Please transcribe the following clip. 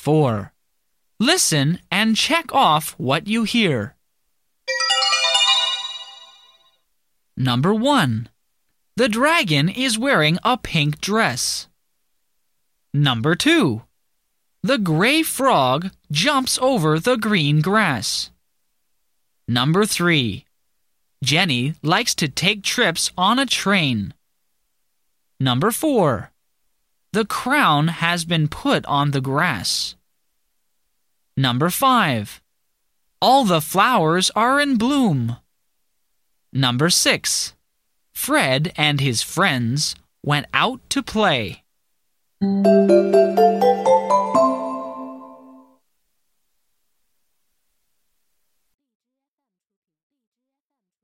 4. Listen and check off what you hear. Number 1. The dragon is wearing a pink dress. Number 2. The gray frog jumps over the green grass. Number 3. Jenny likes to take trips on a train. Number 4. The crown has been put on the grass. Number 5. All the flowers are in bloom. Number 6. Fred and his friends went out to play.